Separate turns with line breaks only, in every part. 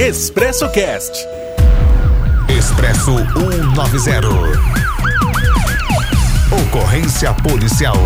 Expresso Cast.
Expresso 190. Ocorrência policial.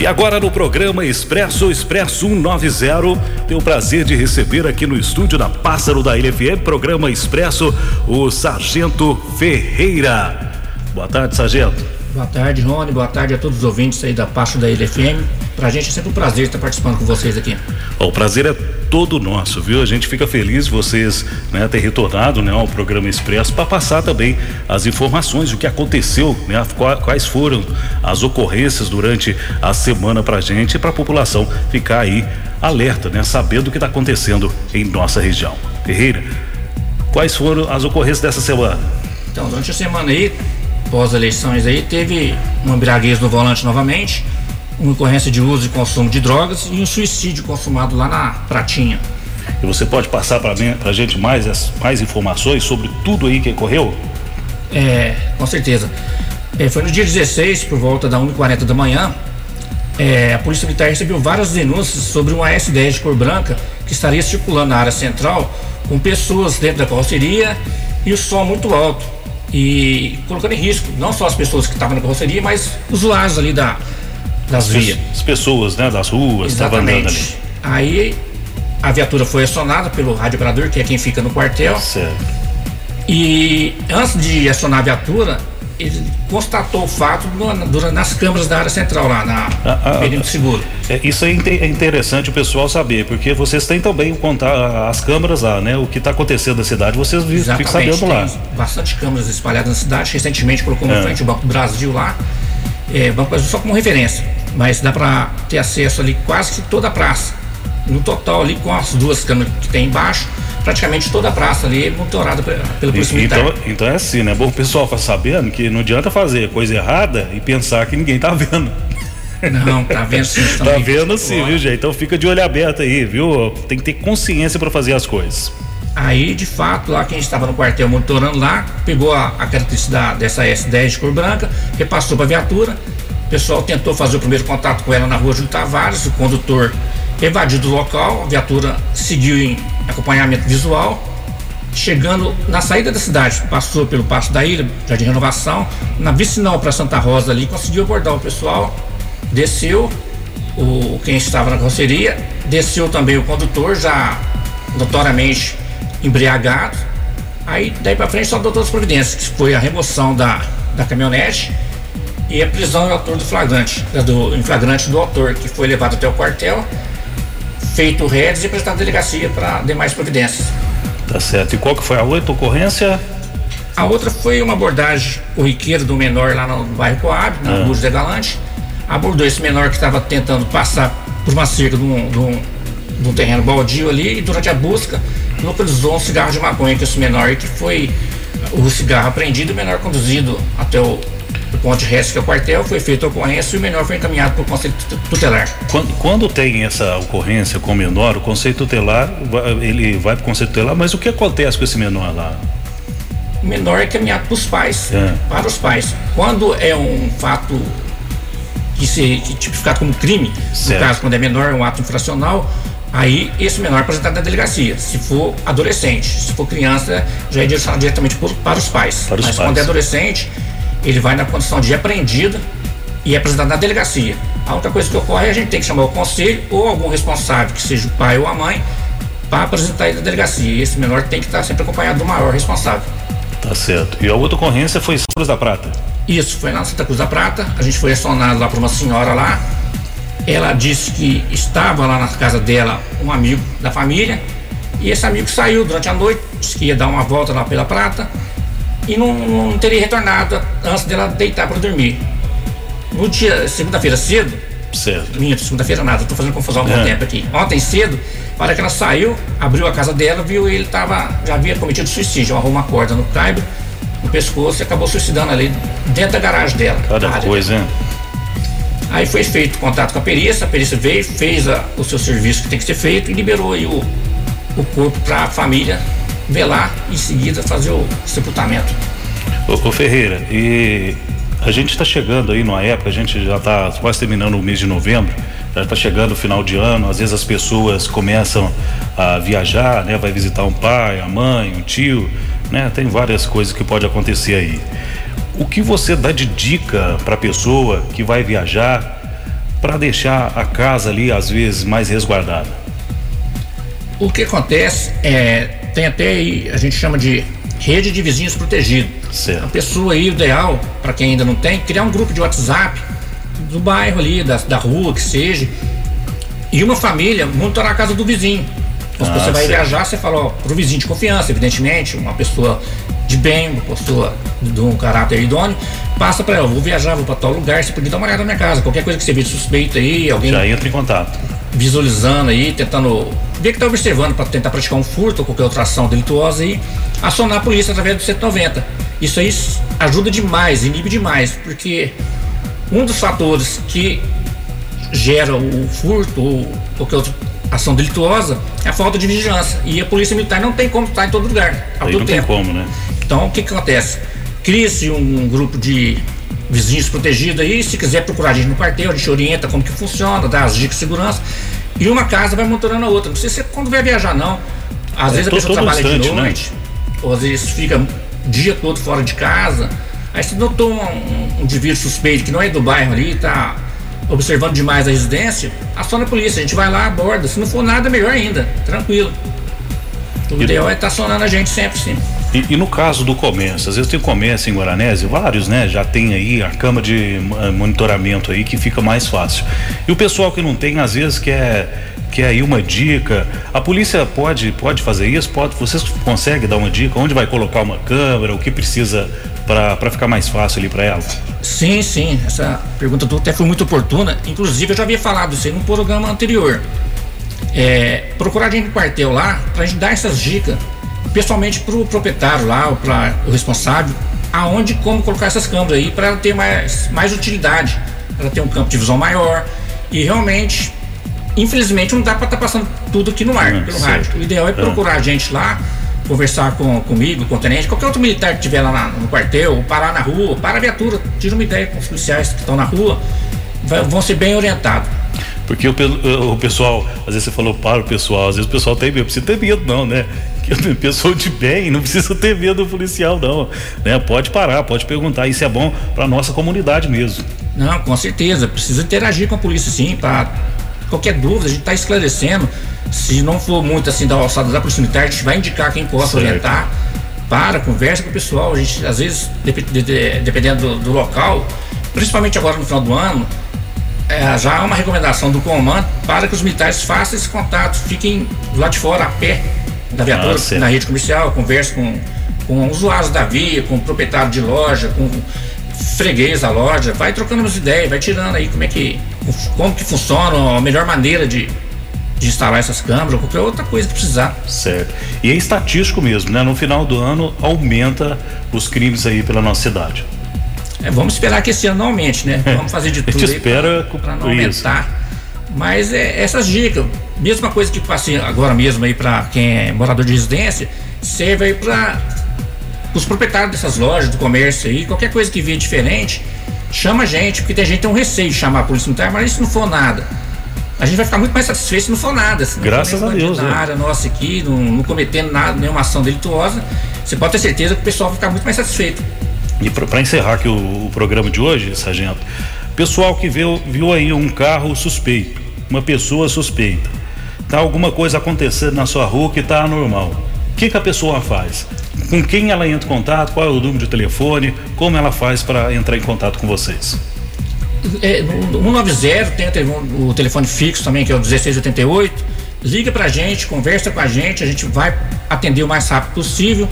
E agora no programa Expresso Expresso 190, tenho o prazer de receber aqui no estúdio da Pássaro da LFM, programa Expresso, o Sargento Ferreira. Boa tarde, Sargento.
Boa tarde, Rony. Boa tarde a todos os ouvintes aí da Pássaro da LFM. Pra gente é sempre um prazer estar participando com vocês aqui.
O prazer é todo nosso, viu? A gente fica feliz de vocês né, ter retornado né, ao programa Expresso para passar também as informações, o que aconteceu, né, quais foram as ocorrências durante a semana para a gente e para a população ficar aí alerta, né, sabendo o que está acontecendo em nossa região. Ferreira, quais foram as ocorrências dessa semana?
Então, durante a semana aí, pós eleições aí, teve uma embriaguez no volante novamente uma ocorrência de uso e consumo de drogas e um suicídio consumado lá na Pratinha.
E você pode passar para a gente mais, mais informações sobre tudo aí que ocorreu?
É, com certeza. É, foi no dia 16, por volta da 1h40 da manhã, é, a Polícia Militar recebeu várias denúncias sobre uma S10 de cor branca que estaria circulando na área central com pessoas dentro da carroceria e o som muito alto. E colocando em risco não só as pessoas que estavam na carroceria, mas usuários ali da, das vias.
As pessoas, né, das ruas, estavam andando ali.
Aí a viatura foi acionada pelo rádio operador, que é quem fica no quartel.
Certo.
E antes de acionar a viatura, ele constatou o fato no, nas câmeras da área central lá na ah, ah, perímetro seguro.
É, isso é interessante o pessoal saber, porque vocês têm também contar as câmeras lá, né? O que está acontecendo na cidade, vocês ficam sabendo lá.
Bastante câmeras espalhadas na cidade. Recentemente colocou no é. frente o Banco do Brasil lá. É, Banco Brasil só como referência mas dá para ter acesso ali quase que toda a praça. No total ali com as duas câmeras que tem embaixo, praticamente toda a praça ali é monitorada pela Polícia Militar.
Então, então é assim, né? Bom o pessoal ficar sabendo que não adianta fazer coisa errada e pensar que ninguém tá vendo.
Não, tá vendo sim.
tá vendo sim, viu, gente? Então fica de olho aberto aí, viu? Tem que ter consciência para fazer as coisas.
Aí, de fato, lá quem estava no quartel monitorando lá, pegou a, a característica dessa S10 de cor branca, repassou para a viatura, pessoal tentou fazer o primeiro contato com ela na rua Júlio Tavares, o condutor evadiu do local, a viatura seguiu em acompanhamento visual. Chegando na saída da cidade, passou pelo Passo da Ilha, Jardim Renovação, na vicinal para Santa Rosa ali, conseguiu abordar o pessoal, desceu o quem estava na carroceria, desceu também o condutor, já notoriamente embriagado. Aí daí para frente só adotou as providências, que foi a remoção da, da caminhonete e a prisão do autor do flagrante, do, em flagrante do autor, que foi levado até o quartel, feito redes e apresentado à delegacia para demais providências.
Tá certo. E qual que foi a outra ocorrência?
A outra foi uma abordagem corriqueira do menor lá no bairro Coab, na ah. Luz de Galante. Abordou esse menor que estava tentando passar por uma cerca de um, de, um, de um, terreno baldio ali e durante a busca localizou um cigarro de maconha que esse menor que foi o cigarro apreendido e o menor conduzido até o do ponto de resto que é o quartel, foi feita a ocorrência e o menor foi encaminhado para o Conselho Tutelar.
Quando, quando, tem essa ocorrência com o menor, o Conselho Tutelar, ele vai para o Conselho Tutelar, mas o que acontece com esse menor lá?
O menor é encaminhado para os pais, é. para os pais. Quando é um fato que se que tipificado como crime, certo. no caso quando é menor, é um ato infracional, aí esse menor é apresentado na delegacia. Se for adolescente, se for criança, já é direcionado diretamente para os pais.
Para os
Mas
pais.
quando é adolescente, ele vai na condição de apreendido e é apresentado na delegacia. A outra coisa que ocorre é a gente tem que chamar o conselho ou algum responsável, que seja o pai ou a mãe, para apresentar ele na delegacia. E esse menor tem que estar sempre acompanhado do maior responsável.
Tá certo. E a outra ocorrência foi em Santa Cruz da Prata?
Isso, foi na Santa Cruz da Prata. A gente foi acionado lá para uma senhora lá. Ela disse que estava lá na casa dela um amigo da família. E esse amigo saiu durante a noite, disse que ia dar uma volta lá pela Prata e não, não teria retornado antes dela deitar para dormir. No dia, segunda-feira cedo,
certo.
minha segunda-feira nada, estou fazendo confusão com é. o tempo aqui. Ontem cedo, para que ela saiu, abriu a casa dela, viu ele tava, já havia cometido suicídio, arrumou uma corda no caibro, no pescoço e acabou suicidando ali dentro da garagem dela.
Cada coisa, hein?
Aí foi feito contato com a perícia, a perícia veio, fez a, o seu serviço que tem que ser feito e liberou aí o, o corpo para a família velar e em seguida fazer o sepultamento.
Ô, ô Ferreira, e a gente está chegando aí numa época, a gente já está quase terminando o mês de novembro, Já está chegando o final de ano, às vezes as pessoas começam a viajar, né? Vai visitar um pai, a mãe, um tio, né? Tem várias coisas que pode acontecer aí. O que você dá de dica para a pessoa que vai viajar para deixar a casa ali às vezes mais resguardada?
O que acontece é tem até aí a gente chama de rede de vizinhos protegido.
Certo.
A pessoa aí, ideal, para quem ainda não tem, criar um grupo de WhatsApp do bairro ali, da, da rua, que seja, e uma família monitorar a casa do vizinho. Então, se
Ah,
você vai viajar, você fala, ó, pro vizinho de confiança, evidentemente, uma pessoa de bem, uma pessoa de um caráter idôneo, passa para ela, vou viajar, vou para tal lugar, você podia dar uma olhada na minha casa, qualquer coisa que você vê de suspeito aí, alguém
Já entra em contato.
visualizando aí, tentando ver que está observando para tentar praticar um furto ou qualquer outra ação delituosa e acionar a polícia através do 190. Isso aí ajuda demais, inibe demais, porque um dos fatores que gera o furto ou qualquer outra ação delituosa é a falta de vigilância. E a polícia militar não tem como estar em todo lugar, a
Aí
todo
não tem
tempo.
como, né?
Então, o que, que acontece? Cria-se um, grupo de vizinhos protegidos aí, se quiser procurar a gente no quartel, a gente orienta como que funciona, dá as dicas de segurança, e uma casa vai monitorando a outra. Não sei se é quando vai viajar, não. Às
É,
vezes a pessoa trabalha
instante,
de
né?
noite, ou às vezes fica o dia todo fora de casa, aí se notou um, um indivíduo suspeito que não é do bairro ali, tá observando demais a residência, aciona a polícia, a gente vai lá, aborda. Se não for nada, melhor ainda, tranquilo. O ideal é estar acionando a gente sempre, sim.
E, e no caso do comércio, às vezes tem comércio em Guaranese, vários, né? Já tem aí a cama de eh, monitoramento aí que fica mais fácil. E o pessoal que não tem, às vezes quer, quer aí uma dica. A polícia pode, pode fazer isso? Pode, vocês conseguem dar uma dica? Onde vai colocar uma câmera? O que precisa para ficar mais fácil ali para ela?
Sim, sim. Essa pergunta até foi muito oportuna. Inclusive, eu já havia falado isso aí num programa anterior. É, procurar a gente no quartel lá pra gente dar essas dicas, pessoalmente pro proprietário lá, para o responsável, aonde como colocar essas câmeras aí para ela ter mais, mais utilidade, para ela ter um campo de visão maior. E realmente, infelizmente, não dá para estar passando tudo aqui no ar,
Hum,
pelo
certo.
rádio. O ideal é procurar a gente lá, conversar com, comigo, com o tenente, qualquer outro militar que estiver lá na- no quartel, ou parar na rua, para a viatura, tira uma ideia com os policiais que estão na rua, vai- vão ser bem orientados.
Porque o, pe- o pessoal, às vezes você falou para o pessoal, às vezes o pessoal tem medo, não precisa ter medo não, né? Que pessoa de bem não precisa ter medo do policial não, né? Pode parar, pode perguntar, isso é bom para nossa comunidade mesmo.
Não, com certeza, precisa interagir com a polícia sim, para qualquer dúvida, a gente está esclarecendo. Se não for muito assim da alçada da militar, a gente vai indicar quem possa
Certo.
orientar. Para, conversa com o pessoal. A gente, às vezes, dep- de- de- dependendo do, do local, principalmente agora no final do ano, é, já há uma recomendação do comando para que os militares façam esse contato, fiquem lá de fora a pé da viatura,
Ah,
na rede comercial, converse com, com usuários da via, com o proprietário de loja, com freguês da loja, vai trocando umas ideias, vai tirando aí como é que como que funciona, a melhor maneira de, de instalar essas câmeras, ou qualquer outra coisa que precisar.
Certo. E é estatístico mesmo, né? No final do ano aumenta os crimes aí pela nossa cidade.
É, vamos esperar que esse ano não aumente, né? Vamos fazer de
A gente
tudo
espera
para não
isso.
aumentar. Mas é, essas dicas, mesma coisa que passei agora mesmo aí para quem é morador de residência, serve aí para os proprietários dessas lojas, do comércio aí, qualquer coisa que vier diferente, chama a gente, porque tem gente que tem um receio de chamar a polícia militar, mas se não for nada. A gente vai ficar muito mais satisfeito se não for nada. Se não
Graças a Deus, né?
Na área nossa aqui, não, não cometendo nada, nenhuma ação delituosa, você pode ter certeza que o pessoal vai ficar muito mais satisfeito.
E para encerrar aqui o, o programa de hoje, sargento, pessoal que viu, viu aí um carro suspeito, uma pessoa suspeita, tá alguma coisa acontecendo na sua rua que tá anormal. O que, que a pessoa faz? Com quem ela entra em contato? Qual é o número de telefone? Como ela faz para entrar em contato com vocês?
É, no 190 tem o telefone, fixo também, que é o 1688. Liga pra gente, conversa com a gente, a gente vai atender o mais rápido possível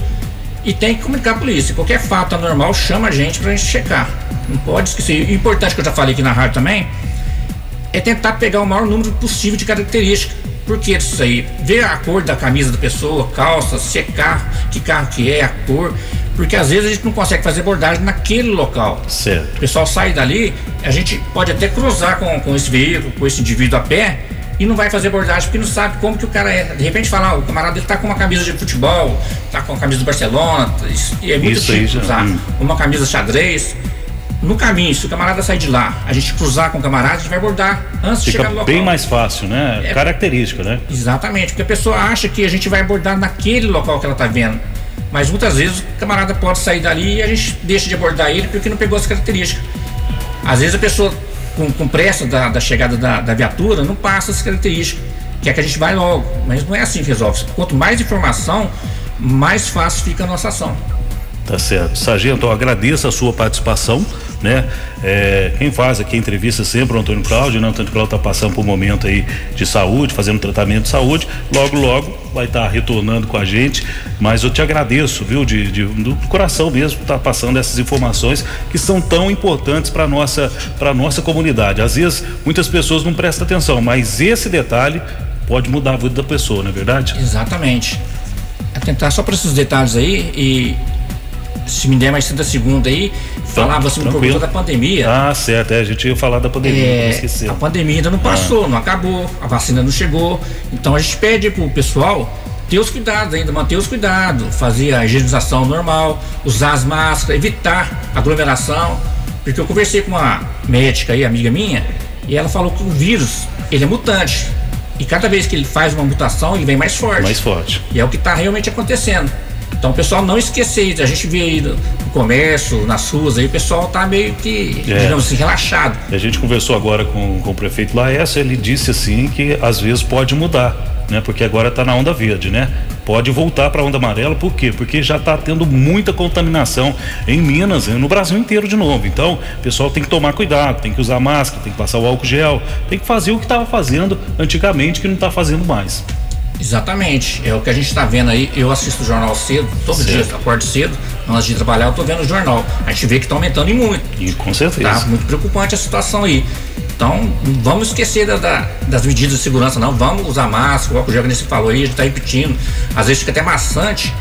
e tem que comunicar a polícia. Qualquer fato anormal, chama a gente pra gente checar. Não pode esquecer. O importante que eu já falei aqui na rádio também é tentar pegar o maior número possível de características. Por que isso aí? Ver a cor da camisa da pessoa, calça, se é carro, que carro que é, a cor. Porque às vezes a gente não consegue fazer abordagem naquele local.
Certo.
O pessoal sai dali, a gente pode até cruzar com, com esse veículo, com esse indivíduo a pé, e não vai fazer abordagem porque não sabe como que o cara é. De repente fala, ah, o camarada dele tá com uma camisa de futebol, tá com a camisa do Barcelona, e é muito
Isso já-
usar
hum.
uma camisa xadrez. No caminho, se o camarada sair de lá, a gente cruzar com o camarada, a gente vai abordar antes
Fica
de chegar no local.
bem mais fácil, né?
É.
Característica, né?
Exatamente, porque a pessoa acha que a gente vai abordar naquele local que ela está vendo. Mas muitas vezes o camarada pode sair dali e a gente deixa de abordar ele porque não pegou as características. Às vezes a pessoa, com, com pressa da, da chegada da, da viatura, não passa as características, quer que a gente vai logo. Mas não é assim que resolve. Quanto mais informação, mais fácil fica a nossa ação.
Tá certo. Sargento, eu agradeço a sua participação, né? É, quem faz aqui a entrevista sempre é o Antônio Cláudio, né? O Antônio Cláudio está passando por um momento aí de saúde, fazendo tratamento de saúde. Logo, logo vai estar retornando com a gente. Mas eu te agradeço, viu? De, de do coração mesmo, estar tá passando essas informações que são tão importantes para nossa para nossa comunidade. Às vezes muitas pessoas não prestam atenção, mas esse detalhe pode mudar a vida da pessoa, não é verdade?
Exatamente. Atentar só para esses detalhes aí e se me der mais 30 segundos aí, falar você me
tranquilo.
perguntou da pandemia.
Ah, certo, é, a gente ia falar da pandemia,
É,
não esqueceu.
a pandemia ainda não passou, não acabou, a vacina não chegou. Então a gente pede pro pessoal ter os cuidados ainda, manter os cuidados, fazer a higienização normal, usar as máscaras, evitar aglomeração. Porque eu conversei com uma médica aí, amiga minha, e ela falou que o vírus, ele é mutante. E cada vez que ele faz uma mutação, ele vem mais forte.
Mais forte.
E é o que está realmente acontecendo. Então, o pessoal não esquecer. A gente vê aí no comércio, nas ruas, aí o pessoal tá meio que,
É.
digamos assim, relaxado.
A gente conversou agora com, com o prefeito Laércio, ele disse assim que às vezes pode mudar, né? Porque agora está na onda verde, né? Pode voltar para a onda amarela, por quê? Porque já está tendo muita contaminação em Minas, e no Brasil inteiro de novo. Então, o pessoal tem que tomar cuidado, tem que usar máscara, tem que passar o álcool gel, tem que fazer o que estava fazendo antigamente que não está fazendo mais.
Exatamente. É o que a gente está vendo aí. Eu assisto o jornal cedo, todo
Certo.
dia, acordo cedo, antes de trabalhar, eu tô vendo o jornal. A gente vê que está aumentando e muito.
E com certeza.
Tá muito preocupante a situação aí. Então, não vamos esquecer da- da- das medidas de segurança, não. Vamos usar máscara, o álcool gel que você falou aí, a gente está repetindo. Às vezes fica até maçante.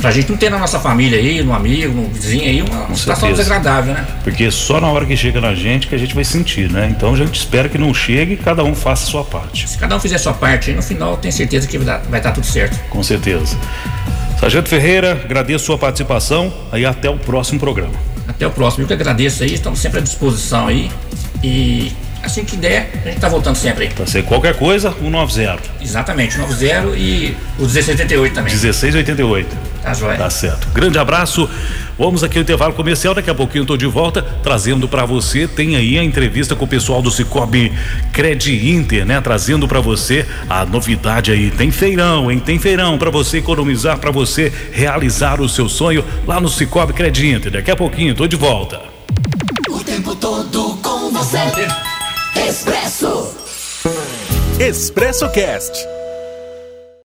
Pra gente não ter na nossa família aí, no amigo, no vizinho aí, uma situação
certeza.
desagradável, né?
Porque só na hora que chega na gente que a gente vai sentir, né? Então a gente espera que não chegue e cada um faça a sua parte.
Se cada um fizer a sua parte aí, no final, eu tenho certeza que vai dar, vai dar tudo certo.
Com certeza. Sargento Ferreira, agradeço sua participação. Aí até o próximo programa.
Até o próximo. Eu que agradeço aí, estamos sempre à disposição aí. E assim que der, a gente tá voltando sempre aí.
Pra ser qualquer coisa, 190.
Exatamente, 90 e o 1688 também.
1688.
Tá joia.
Tá certo. Grande abraço. Vamos aqui ao intervalo comercial. Daqui a pouquinho eu tô de volta trazendo para você. Tem aí a entrevista com o pessoal do Cicobi Cred Inter, né? Trazendo para você a novidade aí. Tem feirão, hein? Tem feirão para você economizar, para você realizar o seu sonho lá no Cicobi Cred Inter. Daqui a pouquinho tô de volta.
O tempo todo com você. Expresso.
Expresso Cast.